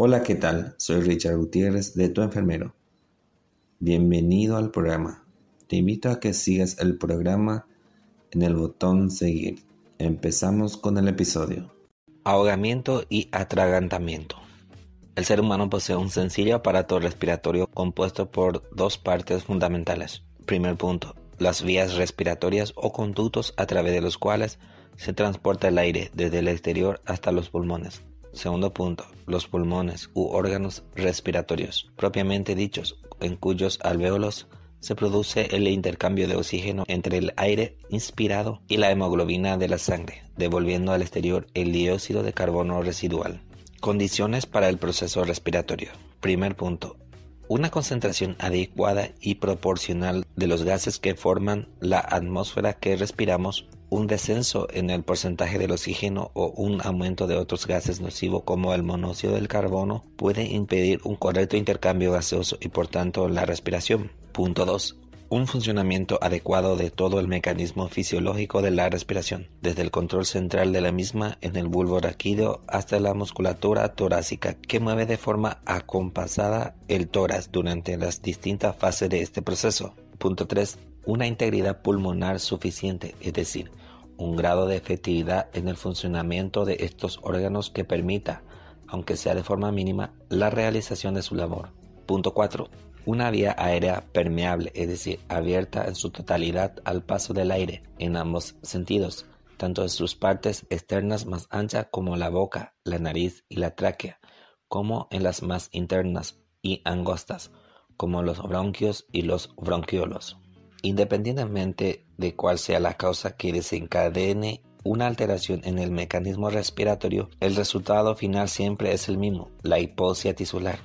Hola, ¿qué tal? Soy Richard Gutiérrez de Tu Enfermero. Bienvenido al programa. Te invito a que sigas el programa en el botón Seguir. Empezamos con el episodio. Ahogamiento y atragantamiento. El ser humano posee un sencillo aparato respiratorio compuesto por dos partes fundamentales. Primer punto, las vías respiratorias o conductos a través de los cuales se transporta el aire desde el exterior hasta los pulmones. Segundo punto, los pulmones u órganos respiratorios, propiamente dichos, en cuyos alvéolos se produce el intercambio de oxígeno entre el aire inspirado y la hemoglobina de la sangre, devolviendo al exterior el dióxido de carbono residual. Condiciones para el proceso respiratorio. Primer punto. Una concentración adecuada y proporcional de los gases que forman la atmósfera que respiramos un descenso en el porcentaje del oxígeno o un aumento de otros gases nocivos como el monóxido del carbono puede impedir un correcto intercambio gaseoso y por tanto la respiración. Punto 2. Un funcionamiento adecuado de todo el mecanismo fisiológico de la respiración, desde el control central de la misma en el bulbo raquídeo hasta la musculatura torácica que mueve de forma acompasada el tórax durante las distintas fases de este proceso. Punto 3 una integridad pulmonar suficiente, es decir, un grado de efectividad en el funcionamiento de estos órganos que permita, aunque sea de forma mínima, la realización de su labor. Punto 4. Una vía aérea permeable, es decir, abierta en su totalidad al paso del aire, en ambos sentidos, tanto en sus partes externas más anchas como la boca, la nariz y la tráquea, como en las más internas y angostas, como los bronquios y los bronquiolos. Independientemente de cuál sea la causa que desencadene una alteración en el mecanismo respiratorio, el resultado final siempre es el mismo, la hipoxia tisular.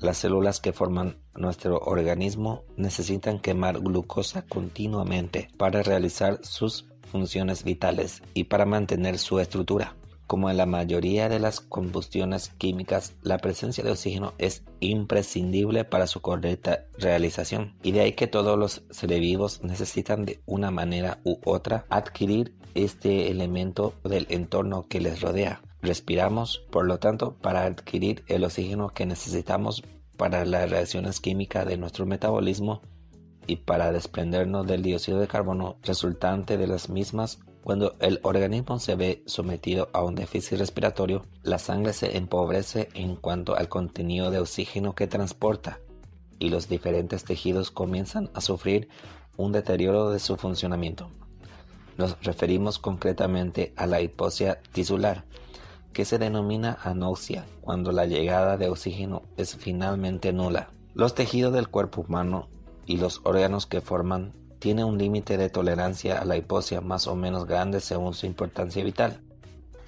Las células que forman nuestro organismo necesitan quemar glucosa continuamente para realizar sus funciones vitales y para mantener su estructura. Como en la mayoría de las combustiones químicas, la presencia de oxígeno es imprescindible para su correcta realización. Y de ahí que todos los seres vivos necesitan de una manera u otra adquirir este elemento del entorno que les rodea. Respiramos, por lo tanto, para adquirir el oxígeno que necesitamos para las reacciones químicas de nuestro metabolismo y para desprendernos del dióxido de carbono resultante de las mismas cuando el organismo se ve sometido a un déficit respiratorio, la sangre se empobrece en cuanto al contenido de oxígeno que transporta y los diferentes tejidos comienzan a sufrir un deterioro de su funcionamiento. Nos referimos concretamente a la hipoxia tisular, que se denomina anoxia cuando la llegada de oxígeno es finalmente nula. Los tejidos del cuerpo humano y los órganos que forman tiene un límite de tolerancia a la hipoxia más o menos grande según su importancia vital,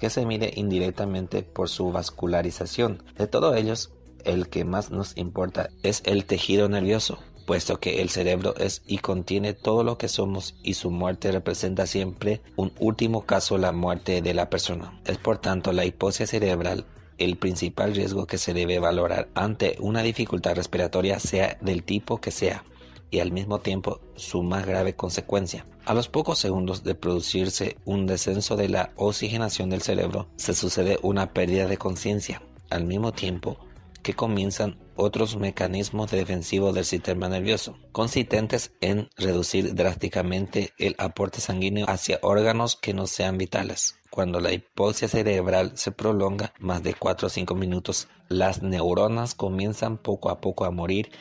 que se mide indirectamente por su vascularización. De todos ellos, el que más nos importa es el tejido nervioso, puesto que el cerebro es y contiene todo lo que somos y su muerte representa siempre un último caso la muerte de la persona. Es por tanto la hipoxia cerebral el principal riesgo que se debe valorar ante una dificultad respiratoria sea del tipo que sea y al mismo tiempo su más grave consecuencia. A los pocos segundos de producirse un descenso de la oxigenación del cerebro, se sucede una pérdida de conciencia, al mismo tiempo que comienzan otros mecanismos defensivos del sistema nervioso, consistentes en reducir drásticamente el aporte sanguíneo hacia órganos que no sean vitales. Cuando la hipoxia cerebral se prolonga más de 4 o 5 minutos, las neuronas comienzan poco a poco a morir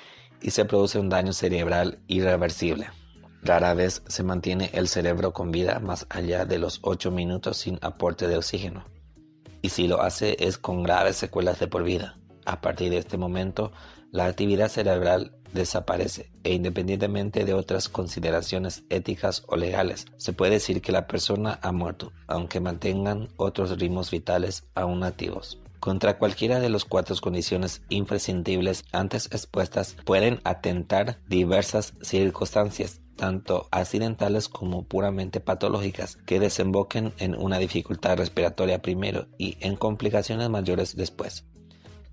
y se produce un daño cerebral irreversible. Rara vez se mantiene el cerebro con vida más allá de los 8 minutos sin aporte de oxígeno. Y si lo hace es con graves secuelas de por vida. A partir de este momento, la actividad cerebral desaparece e independientemente de otras consideraciones éticas o legales, se puede decir que la persona ha muerto, aunque mantengan otros ritmos vitales aún activos. Contra cualquiera de las cuatro condiciones imprescindibles antes expuestas pueden atentar diversas circunstancias, tanto accidentales como puramente patológicas, que desemboquen en una dificultad respiratoria primero y en complicaciones mayores después,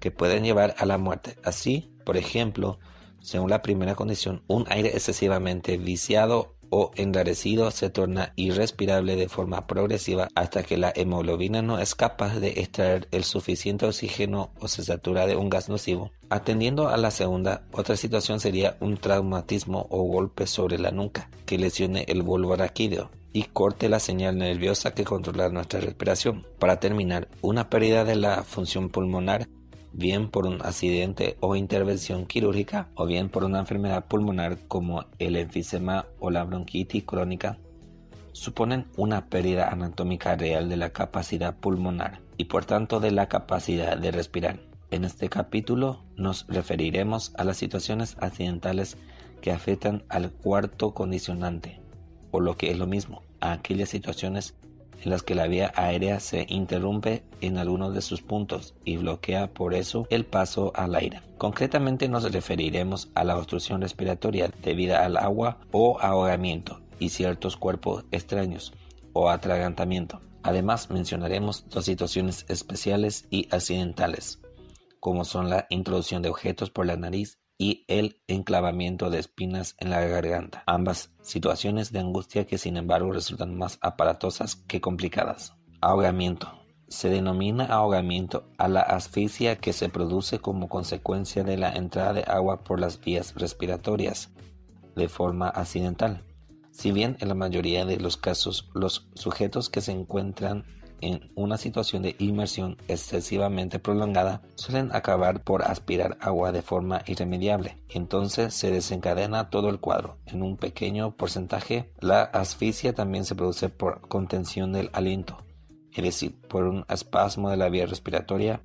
que pueden llevar a la muerte. Así, por ejemplo, según la primera condición, un aire excesivamente viciado o enrarecido se torna irrespirable de forma progresiva hasta que la hemoglobina no es capaz de extraer el suficiente oxígeno o se satura de un gas nocivo. Atendiendo a la segunda, otra situación sería un traumatismo o golpe sobre la nuca que lesione el bulbo araquídeo y corte la señal nerviosa que controla nuestra respiración. Para terminar, una pérdida de la función pulmonar bien por un accidente o intervención quirúrgica o bien por una enfermedad pulmonar como el enfisema o la bronquitis crónica, suponen una pérdida anatómica real de la capacidad pulmonar y por tanto de la capacidad de respirar. En este capítulo nos referiremos a las situaciones accidentales que afectan al cuarto condicionante, o lo que es lo mismo, a aquellas situaciones en las que la vía aérea se interrumpe en algunos de sus puntos y bloquea por eso el paso al aire. Concretamente nos referiremos a la obstrucción respiratoria debida al agua o ahogamiento y ciertos cuerpos extraños o atragantamiento. Además mencionaremos dos situaciones especiales y accidentales, como son la introducción de objetos por la nariz y el enclavamiento de espinas en la garganta, ambas situaciones de angustia que sin embargo resultan más aparatosas que complicadas. Ahogamiento. Se denomina ahogamiento a la asfixia que se produce como consecuencia de la entrada de agua por las vías respiratorias de forma accidental. Si bien en la mayoría de los casos los sujetos que se encuentran en una situación de inmersión excesivamente prolongada suelen acabar por aspirar agua de forma irremediable. Entonces se desencadena todo el cuadro. En un pequeño porcentaje, la asfixia también se produce por contención del aliento, es decir, por un espasmo de la vía respiratoria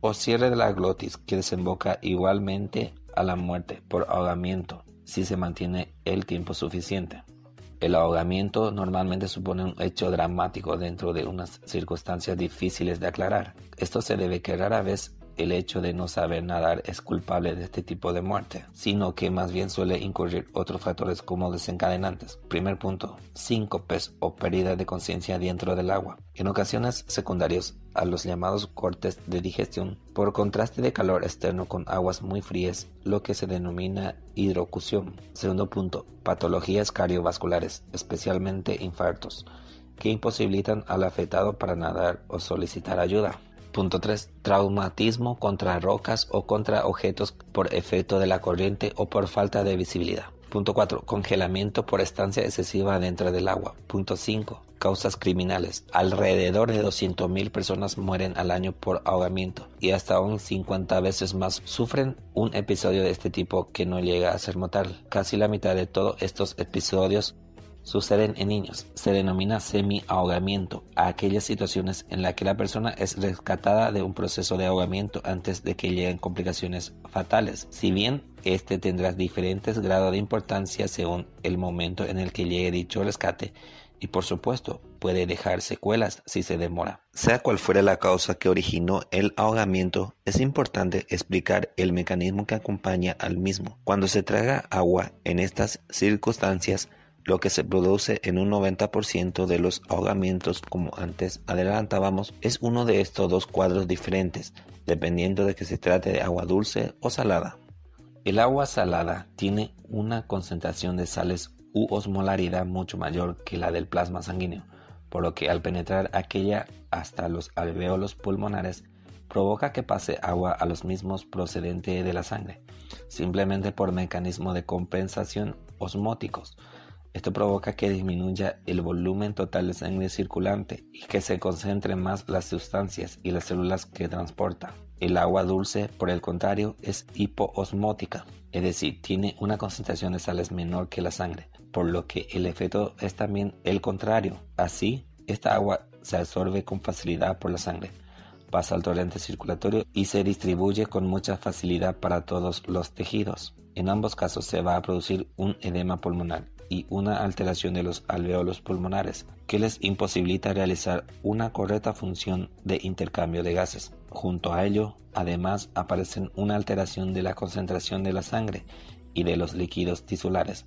o cierre de la glotis que desemboca igualmente a la muerte por ahogamiento si se mantiene el tiempo suficiente. El ahogamiento normalmente supone un hecho dramático dentro de unas circunstancias difíciles de aclarar. Esto se debe que rara vez el hecho de no saber nadar es culpable de este tipo de muerte, sino que más bien suele incurrir otros factores como desencadenantes. Primer punto, síncopes o pérdida de conciencia dentro del agua. En ocasiones secundarios a los llamados cortes de digestión por contraste de calor externo con aguas muy frías, lo que se denomina hidrocución. Segundo punto, patologías cardiovasculares, especialmente infartos, que imposibilitan al afectado para nadar o solicitar ayuda. Punto 3. Traumatismo contra rocas o contra objetos por efecto de la corriente o por falta de visibilidad. Punto 4. Congelamiento por estancia excesiva dentro del agua. Punto 5. Causas criminales. Alrededor de 200.000 personas mueren al año por ahogamiento y hasta un 50 veces más sufren un episodio de este tipo que no llega a ser mortal. Casi la mitad de todos estos episodios suceden en niños. Se denomina semi-ahogamiento a aquellas situaciones en las que la persona es rescatada de un proceso de ahogamiento antes de que lleguen complicaciones fatales. Si bien este tendrá diferentes grados de importancia según el momento en el que llegue dicho rescate, y por supuesto puede dejar secuelas si se demora. Sea cual fuera la causa que originó el ahogamiento, es importante explicar el mecanismo que acompaña al mismo. Cuando se traga agua en estas circunstancias, lo que se produce en un 90% de los ahogamientos, como antes adelantábamos, es uno de estos dos cuadros diferentes, dependiendo de que se trate de agua dulce o salada. El agua salada tiene una concentración de sales u osmolaridad mucho mayor que la del plasma sanguíneo, por lo que al penetrar aquella hasta los alveolos pulmonares provoca que pase agua a los mismos procedente de la sangre, simplemente por mecanismo de compensación osmóticos, esto provoca que disminuya el volumen total de sangre circulante y que se concentren más las sustancias y las células que transporta. El agua dulce, por el contrario, es hipoosmótica, es decir, tiene una concentración de sales menor que la sangre, por lo que el efecto es también el contrario. Así, esta agua se absorbe con facilidad por la sangre, pasa al torrente circulatorio y se distribuye con mucha facilidad para todos los tejidos. En ambos casos se va a producir un edema pulmonar y una alteración de los alveolos pulmonares que les imposibilita realizar una correcta función de intercambio de gases. Junto a ello, además, aparecen una alteración de la concentración de la sangre y de los líquidos tisulares,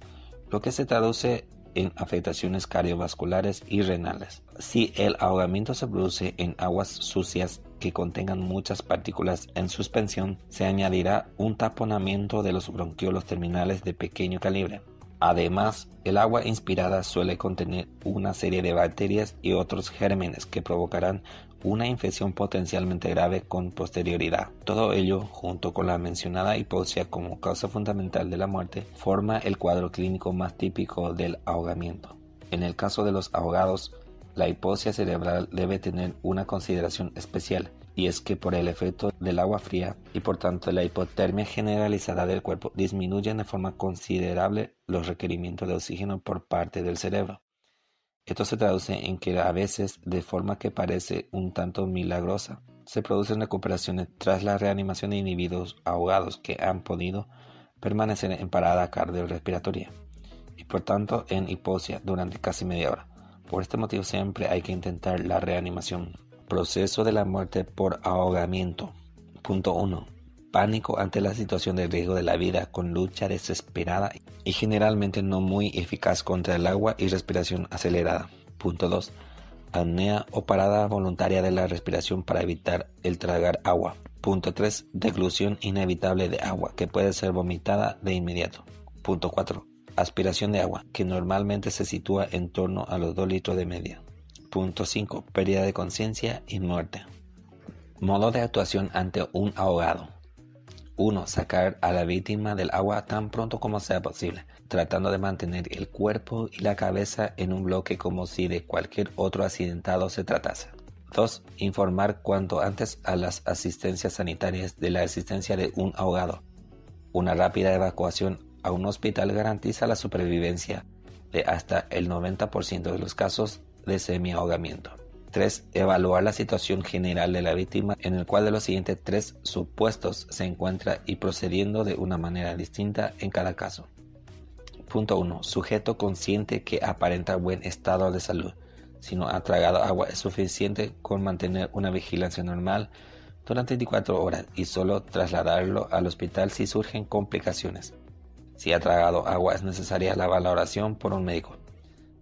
lo que se traduce en afectaciones cardiovasculares y renales. Si el ahogamiento se produce en aguas sucias que contengan muchas partículas en suspensión, se añadirá un taponamiento de los bronquiolos terminales de pequeño calibre Además, el agua inspirada suele contener una serie de bacterias y otros gérmenes que provocarán una infección potencialmente grave con posterioridad. Todo ello, junto con la mencionada hipoxia como causa fundamental de la muerte, forma el cuadro clínico más típico del ahogamiento. En el caso de los ahogados, la hipoxia cerebral debe tener una consideración especial, y es que por el efecto del agua fría y por tanto la hipotermia generalizada del cuerpo disminuyen de forma considerable los requerimientos de oxígeno por parte del cerebro. Esto se traduce en que a veces, de forma que parece un tanto milagrosa, se producen recuperaciones tras la reanimación de individuos ahogados que han podido permanecer en parada cardiorrespiratoria y por tanto en hipoxia durante casi media hora. Por este motivo siempre hay que intentar la reanimación. Proceso de la muerte por ahogamiento. Punto 1 pánico ante la situación de riesgo de la vida con lucha desesperada y generalmente no muy eficaz contra el agua y respiración acelerada. Punto 2. Apnea o parada voluntaria de la respiración para evitar el tragar agua. Punto 3. Deglución inevitable de agua que puede ser vomitada de inmediato. Punto 4. Aspiración de agua que normalmente se sitúa en torno a los 2 litros de media. Punto 5. Pérdida de conciencia y muerte. Modo de actuación ante un ahogado. 1. Sacar a la víctima del agua tan pronto como sea posible, tratando de mantener el cuerpo y la cabeza en un bloque como si de cualquier otro accidentado se tratase. 2. Informar cuanto antes a las asistencias sanitarias de la existencia de un ahogado. Una rápida evacuación a un hospital garantiza la supervivencia de hasta el 90% de los casos de semi-ahogamiento. 3. Evaluar la situación general de la víctima en el cual de los siguientes tres supuestos se encuentra y procediendo de una manera distinta en cada caso. Punto 1. Sujeto consciente que aparenta buen estado de salud. Si no ha tragado agua es suficiente con mantener una vigilancia normal durante 24 horas y solo trasladarlo al hospital si surgen complicaciones. Si ha tragado agua es necesaria la valoración por un médico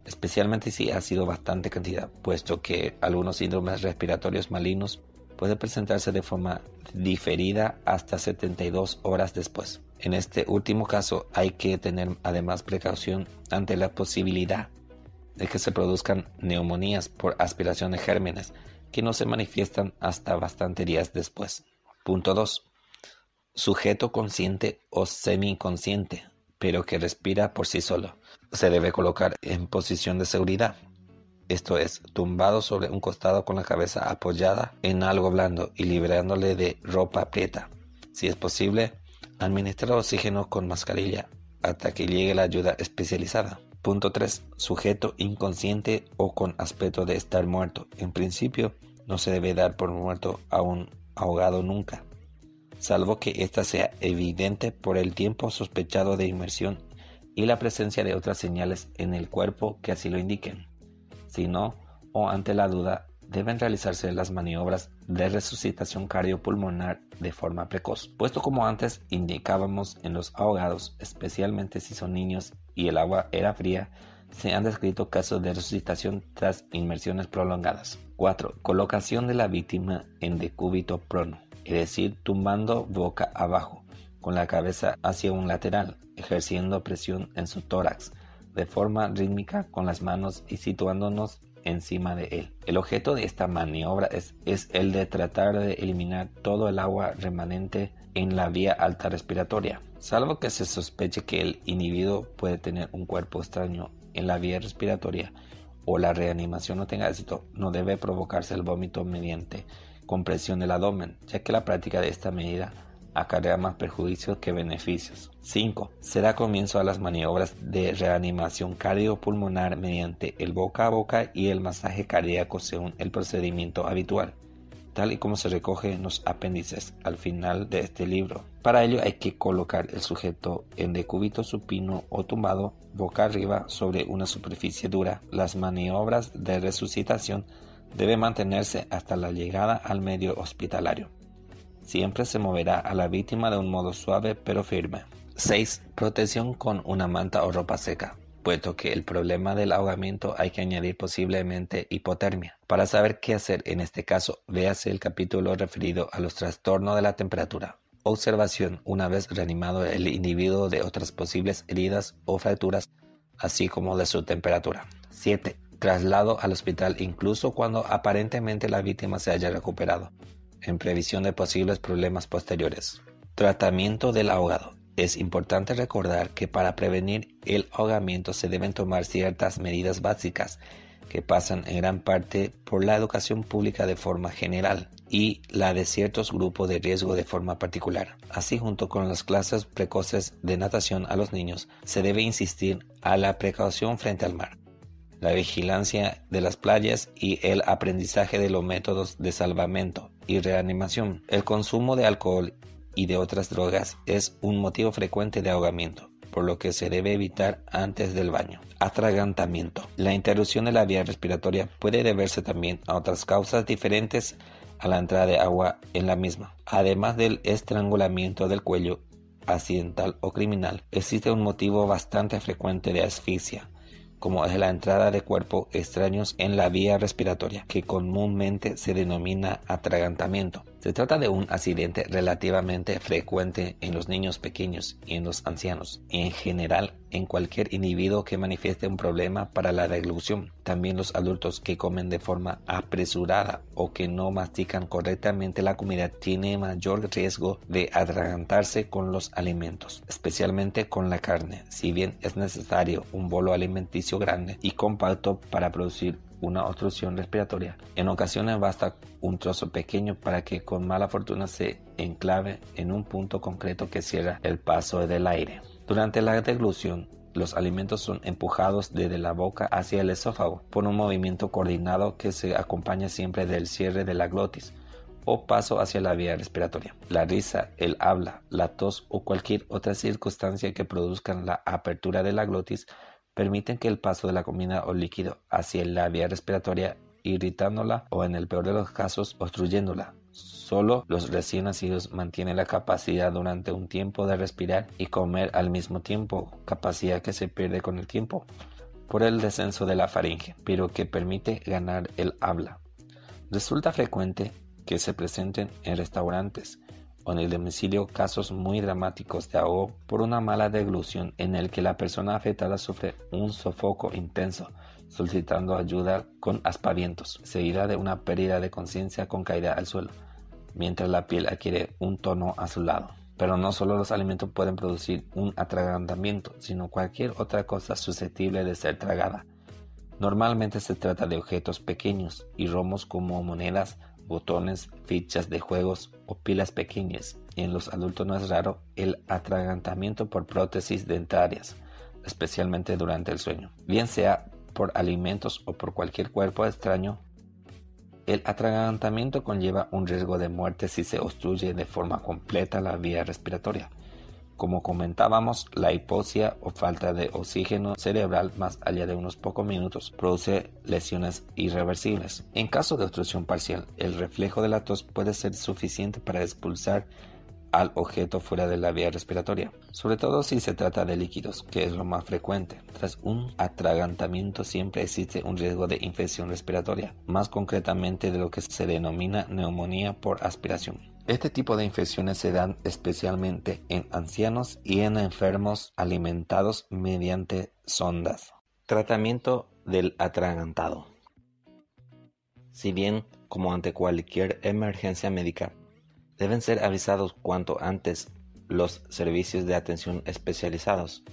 especialmente si ha sido bastante cantidad, puesto que algunos síndromes respiratorios malignos pueden presentarse de forma diferida hasta 72 horas después. En este último caso hay que tener además precaución ante la posibilidad de que se produzcan neumonías por aspiración de gérmenes que no se manifiestan hasta bastante días después. Punto 2. Sujeto consciente o semiconsciente pero que respira por sí solo. Se debe colocar en posición de seguridad, esto es, tumbado sobre un costado con la cabeza apoyada en algo blando y liberándole de ropa aprieta. Si es posible, administrar oxígeno con mascarilla hasta que llegue la ayuda especializada. Punto 3. Sujeto inconsciente o con aspecto de estar muerto. En principio, no se debe dar por muerto a un ahogado nunca salvo que ésta sea evidente por el tiempo sospechado de inmersión y la presencia de otras señales en el cuerpo que así lo indiquen. Si no, o ante la duda, deben realizarse las maniobras de resucitación cardiopulmonar de forma precoz, puesto como antes indicábamos en los ahogados, especialmente si son niños y el agua era fría, se han descrito casos de resucitación tras inmersiones prolongadas. 4. Colocación de la víctima en decúbito prono es decir, tumbando boca abajo, con la cabeza hacia un lateral, ejerciendo presión en su tórax, de forma rítmica con las manos y situándonos encima de él. El objeto de esta maniobra es, es, el de tratar de eliminar todo el agua remanente en la vía alta respiratoria, salvo que se sospeche que el individuo puede tener un cuerpo extraño en la vía respiratoria o la reanimación no tenga éxito, no debe provocarse el vómito mediante compresión del abdomen, ya que la práctica de esta medida acarrea más perjuicios que beneficios. 5. Se da comienzo a las maniobras de reanimación cardiopulmonar mediante el boca a boca y el masaje cardíaco según el procedimiento habitual, tal y como se recoge en los apéndices al final de este libro. Para ello hay que colocar el sujeto en decúbito supino o tumbado boca arriba sobre una superficie dura. Las maniobras de resucitación debe mantenerse hasta la llegada al medio hospitalario. Siempre se moverá a la víctima de un modo suave pero firme. 6. Protección con una manta o ropa seca, puesto que el problema del ahogamiento hay que añadir posiblemente hipotermia. Para saber qué hacer en este caso, véase el capítulo referido a los trastornos de la temperatura. Observación una vez reanimado el individuo de otras posibles heridas o fracturas, así como de su temperatura. 7. Traslado al hospital incluso cuando aparentemente la víctima se haya recuperado, en previsión de posibles problemas posteriores. Tratamiento del ahogado. Es importante recordar que para prevenir el ahogamiento se deben tomar ciertas medidas básicas que pasan en gran parte por la educación pública de forma general y la de ciertos grupos de riesgo de forma particular. Así junto con las clases precoces de natación a los niños, se debe insistir a la precaución frente al mar, la vigilancia de las playas y el aprendizaje de los métodos de salvamento y reanimación. El consumo de alcohol y de otras drogas es un motivo frecuente de ahogamiento por lo que se debe evitar antes del baño. Atragantamiento. La interrupción de la vía respiratoria puede deberse también a otras causas diferentes a la entrada de agua en la misma. Además del estrangulamiento del cuello accidental o criminal, existe un motivo bastante frecuente de asfixia, como es la entrada de cuerpos extraños en la vía respiratoria, que comúnmente se denomina atragantamiento. Se trata de un accidente relativamente frecuente en los niños pequeños y en los ancianos, y en general en cualquier individuo que manifieste un problema para la deglución. También los adultos que comen de forma apresurada o que no mastican correctamente la comida tienen mayor riesgo de atragantarse con los alimentos, especialmente con la carne, si bien es necesario un bolo alimenticio grande y compacto para producir una obstrucción respiratoria. En ocasiones basta un trozo pequeño para que con mala fortuna se enclave en un punto concreto que cierra el paso del aire. Durante la deglución, los alimentos son empujados desde la boca hacia el esófago por un movimiento coordinado que se acompaña siempre del cierre de la glotis o paso hacia la vía respiratoria. La risa, el habla, la tos o cualquier otra circunstancia que produzcan la apertura de la glotis permiten que el paso de la comida o líquido hacia la vía respiratoria irritándola o en el peor de los casos obstruyéndola. Solo los recién nacidos mantienen la capacidad durante un tiempo de respirar y comer al mismo tiempo, capacidad que se pierde con el tiempo por el descenso de la faringe, pero que permite ganar el habla. Resulta frecuente que se presenten en restaurantes o en el domicilio casos muy dramáticos de ahogo por una mala deglución en el que la persona afectada sufre un sofoco intenso, solicitando ayuda con aspavientos, seguida de una pérdida de conciencia con caída al suelo, mientras la piel adquiere un tono azulado. Pero no solo los alimentos pueden producir un atragantamiento, sino cualquier otra cosa susceptible de ser tragada. Normalmente se trata de objetos pequeños y romos como monedas, botones, fichas de juegos o pilas pequeñas, y en los adultos no es raro el atragantamiento por prótesis dentarias, especialmente durante el sueño, bien sea por alimentos o por cualquier cuerpo extraño. El atragantamiento conlleva un riesgo de muerte si se obstruye de forma completa la vía respiratoria. Como comentábamos, la hipoxia o falta de oxígeno cerebral más allá de unos pocos minutos produce lesiones irreversibles. En caso de obstrucción parcial, el reflejo de la tos puede ser suficiente para expulsar al objeto fuera de la vía respiratoria, sobre todo si se trata de líquidos, que es lo más frecuente. Tras un atragantamiento siempre existe un riesgo de infección respiratoria, más concretamente de lo que se denomina neumonía por aspiración. Este tipo de infecciones se dan especialmente en ancianos y en enfermos alimentados mediante sondas. Tratamiento del atragantado. Si bien, como ante cualquier emergencia médica, deben ser avisados cuanto antes los servicios de atención especializados,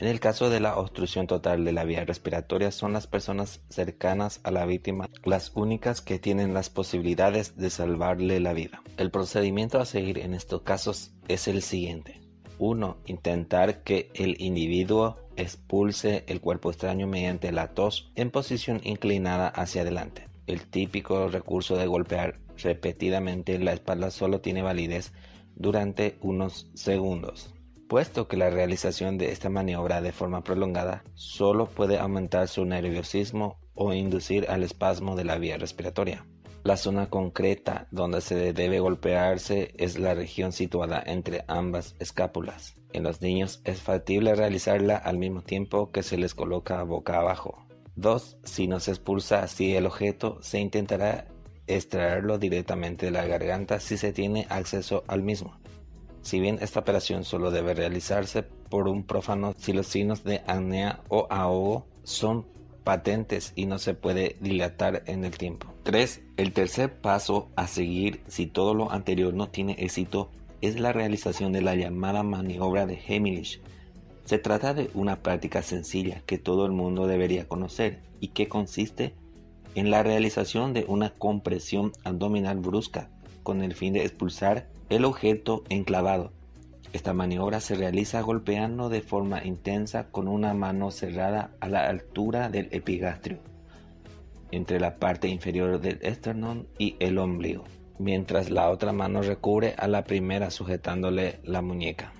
en el caso de la obstrucción total de la vía respiratoria son las personas cercanas a la víctima las únicas que tienen las posibilidades de salvarle la vida. El procedimiento a seguir en estos casos es el siguiente. 1. Intentar que el individuo expulse el cuerpo extraño mediante la tos en posición inclinada hacia adelante. El típico recurso de golpear repetidamente la espalda solo tiene validez durante unos segundos puesto que la realización de esta maniobra de forma prolongada solo puede aumentar su nerviosismo o inducir al espasmo de la vía respiratoria. La zona concreta donde se debe golpearse es la región situada entre ambas escápulas. En los niños es factible realizarla al mismo tiempo que se les coloca boca abajo. 2. Si no se expulsa así el objeto, se intentará extraerlo directamente de la garganta si se tiene acceso al mismo. Si bien esta operación solo debe realizarse por un prófano si los signos de apnea o ahogo son patentes y no se puede dilatar en el tiempo. 3. El tercer paso a seguir si todo lo anterior no tiene éxito es la realización de la llamada maniobra de Heimlich. Se trata de una práctica sencilla que todo el mundo debería conocer y que consiste en la realización de una compresión abdominal brusca con el fin de expulsar el objeto enclavado. Esta maniobra se realiza golpeando de forma intensa con una mano cerrada a la altura del epigastrio, entre la parte inferior del esternón y el ombligo, mientras la otra mano recubre a la primera sujetándole la muñeca.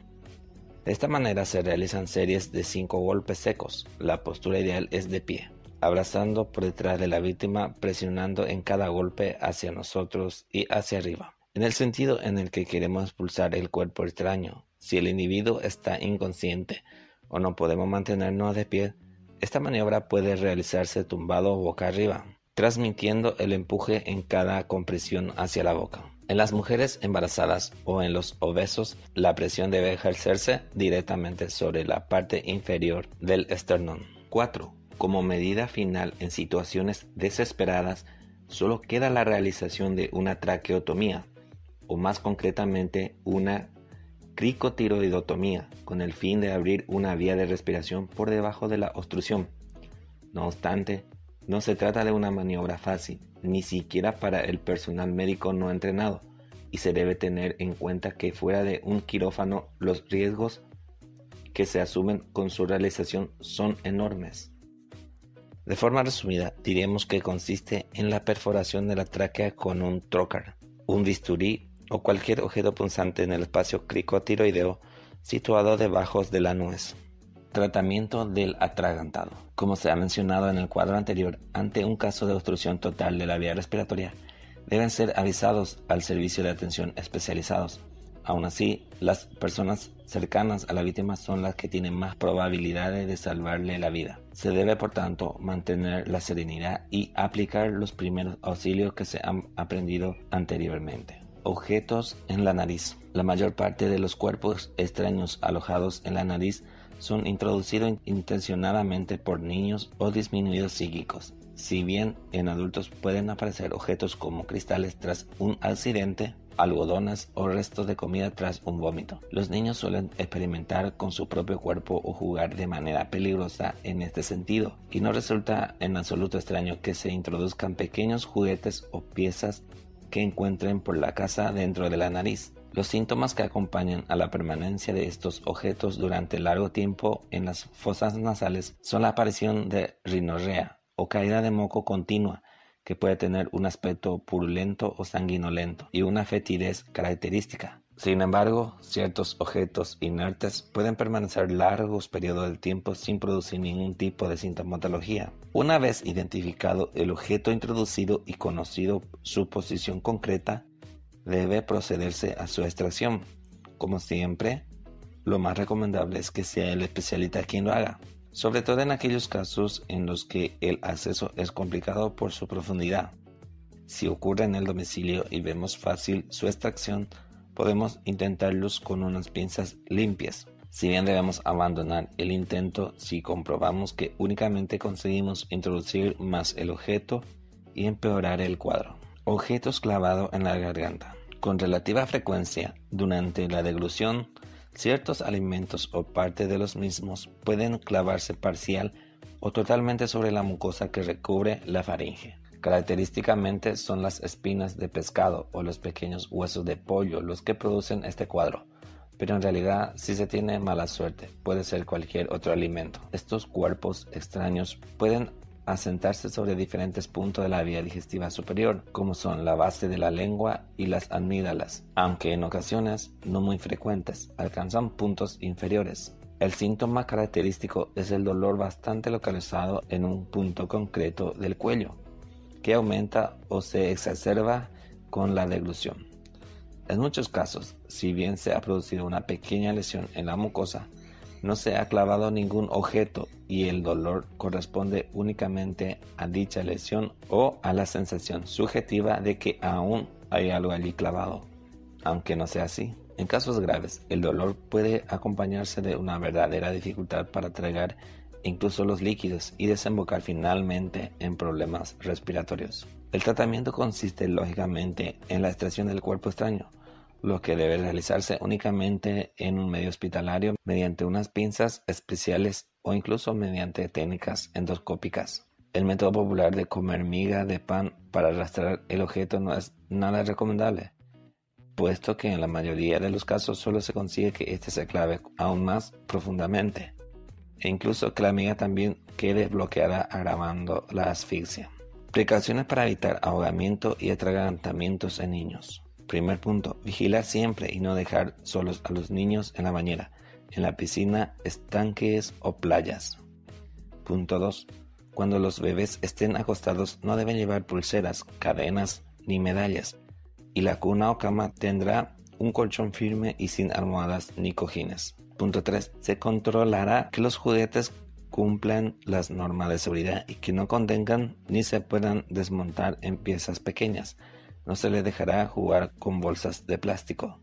De esta manera se realizan series de cinco golpes secos. La postura ideal es de pie, abrazando por detrás de la víctima, presionando en cada golpe hacia nosotros y hacia arriba en el sentido en el que queremos expulsar el cuerpo extraño. Si el individuo está inconsciente o no podemos mantenernos de pie, esta maniobra puede realizarse tumbado boca arriba, transmitiendo el empuje en cada compresión hacia la boca. En las mujeres embarazadas o en los obesos, la presión debe ejercerse directamente sobre la parte inferior del esternón. 4. Como medida final en situaciones desesperadas, solo queda la realización de una traqueotomía, o más concretamente una cricotiroidotomía, con el fin de abrir una vía de respiración por debajo de la obstrucción. No obstante, no se trata de una maniobra fácil, ni siquiera para el personal médico no entrenado, y se debe tener en cuenta que fuera de un quirófano los riesgos que se asumen con su realización son enormes. De forma resumida, diremos que consiste en la perforación de la tráquea con un trocar, un bisturí o cualquier objeto punzante en el espacio cricotiroideo situado debajo de la nuez. Tratamiento del atragantado. Como se ha mencionado en el cuadro anterior, ante un caso de obstrucción total de la vía respiratoria, deben ser avisados al servicio de atención especializados. Aún así, las personas cercanas a la víctima son las que tienen más probabilidades de salvarle la vida. Se debe, por tanto, mantener la serenidad y aplicar los primeros auxilios que se han aprendido anteriormente objetos en la nariz. La mayor parte de los cuerpos extraños alojados en la nariz son introducidos intencionadamente por niños o disminuidos psíquicos. Si bien en adultos pueden aparecer objetos como cristales tras un accidente, algodonas o restos de comida tras un vómito. Los niños suelen experimentar con su propio cuerpo o jugar de manera peligrosa en este sentido, y no resulta en absoluto extraño que se introduzcan pequeños juguetes o piezas que encuentren por la casa dentro de la nariz. Los síntomas que acompañan a la permanencia de estos objetos durante largo tiempo en las fosas nasales son la aparición de rinorrea o caída de moco continua, que puede tener un aspecto purulento o sanguinolento y una fetidez característica. Sin embargo, ciertos objetos inertes pueden permanecer largos periodos de tiempo sin producir ningún tipo de sintomatología. Una vez identificado el objeto introducido y conocido su posición concreta, debe procederse a su extracción. Como siempre, lo más recomendable es que sea el especialista quien lo haga, sobre todo en aquellos casos en los que el acceso es complicado por su profundidad. Si ocurre en el domicilio y vemos fácil su extracción, podemos intentarlos con unas pinzas limpias. Si bien debemos abandonar el intento si comprobamos que únicamente conseguimos introducir más el objeto y empeorar el cuadro. Objetos clavados en la garganta. Con relativa frecuencia, durante la deglución, ciertos alimentos o parte de los mismos pueden clavarse parcial o totalmente sobre la mucosa que recubre la faringe. Característicamente son las espinas de pescado o los pequeños huesos de pollo los que producen este cuadro, pero en realidad si se tiene mala suerte puede ser cualquier otro alimento. Estos cuerpos extraños pueden asentarse sobre diferentes puntos de la vía digestiva superior, como son la base de la lengua y las amígdalas, aunque en ocasiones no muy frecuentes alcanzan puntos inferiores. El síntoma característico es el dolor bastante localizado en un punto concreto del cuello, que aumenta o se exacerba con la deglución. En muchos casos, si bien se ha producido una pequeña lesión en la mucosa, no se ha clavado ningún objeto y el dolor corresponde únicamente a dicha lesión o a la sensación subjetiva de que aún hay algo allí clavado. Aunque no sea así, En casos graves, el dolor puede acompañarse de una verdadera dificultad para tragar incluso los líquidos y desembocar finalmente en problemas respiratorios. El tratamiento consiste lógicamente en la extracción del cuerpo extraño, lo que debe realizarse únicamente en un medio hospitalario mediante unas pinzas especiales o incluso mediante técnicas endoscópicas. El método popular de comer miga de pan para arrastrar el objeto no es nada recomendable, puesto que en la mayoría de los casos solo se consigue que éste se clave aún más profundamente, e incluso que la miga también quede bloqueada agravando la asfixia. Precauciones para evitar ahogamiento y atragantamientos en niños. Primer punto, vigilar siempre y no dejar solos a los niños en la bañera, en la piscina, estanques o playas. Punto 2. Cuando los bebés estén acostados no deben llevar pulseras, cadenas ni medallas, y la cuna o cama tendrá un colchón firme y sin almohadas ni cojines. Punto 3. Se controlará que los juguetes cumplan las normas de seguridad y que no contengan ni se puedan desmontar en piezas pequeñas. No se le dejará jugar con bolsas de plástico.